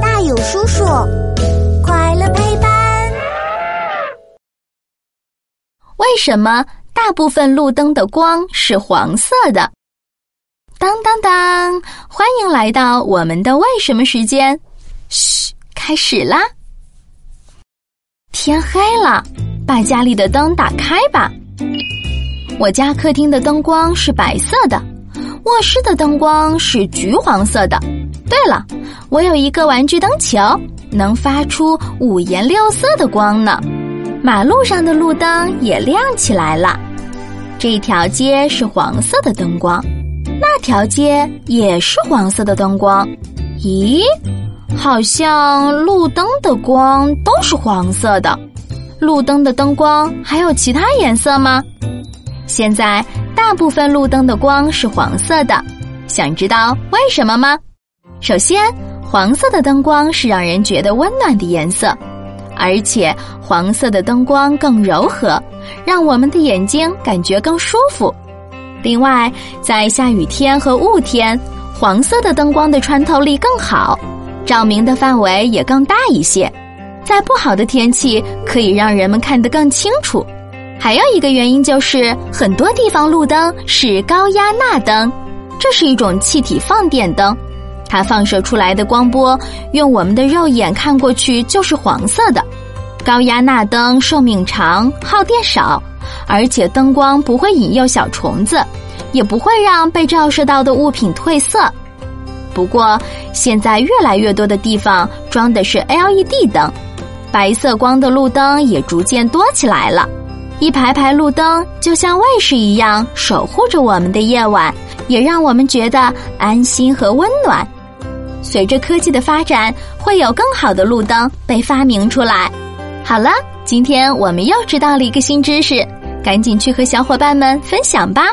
大有叔叔，快乐陪伴。为什么大部分路灯的光是黄色的？当当当！欢迎来到我们的为什么时间。嘘，开始啦！天黑了，把家里的灯打开吧。我家客厅的灯光是白色的，卧室的灯光是橘黄色的。对了，我有一个玩具灯球，能发出五颜六色的光呢。马路上的路灯也亮起来了。这条街是黄色的灯光，那条街也是黄色的灯光。咦，好像路灯的光都是黄色的。路灯的灯光还有其他颜色吗？现在大部分路灯的光是黄色的，想知道为什么吗？首先，黄色的灯光是让人觉得温暖的颜色，而且黄色的灯光更柔和，让我们的眼睛感觉更舒服。另外，在下雨天和雾天，黄色的灯光的穿透力更好，照明的范围也更大一些。在不好的天气，可以让人们看得更清楚。还有一个原因就是，很多地方路灯是高压钠灯，这是一种气体放电灯，它放射出来的光波用我们的肉眼看过去就是黄色的。高压钠灯寿命长，耗电少，而且灯光不会引诱小虫子，也不会让被照射到的物品褪色。不过，现在越来越多的地方装的是 LED 灯，白色光的路灯也逐渐多起来了。一排排路灯就像卫士一样守护着我们的夜晚，也让我们觉得安心和温暖。随着科技的发展，会有更好的路灯被发明出来。好了，今天我们又知道了一个新知识，赶紧去和小伙伴们分享吧。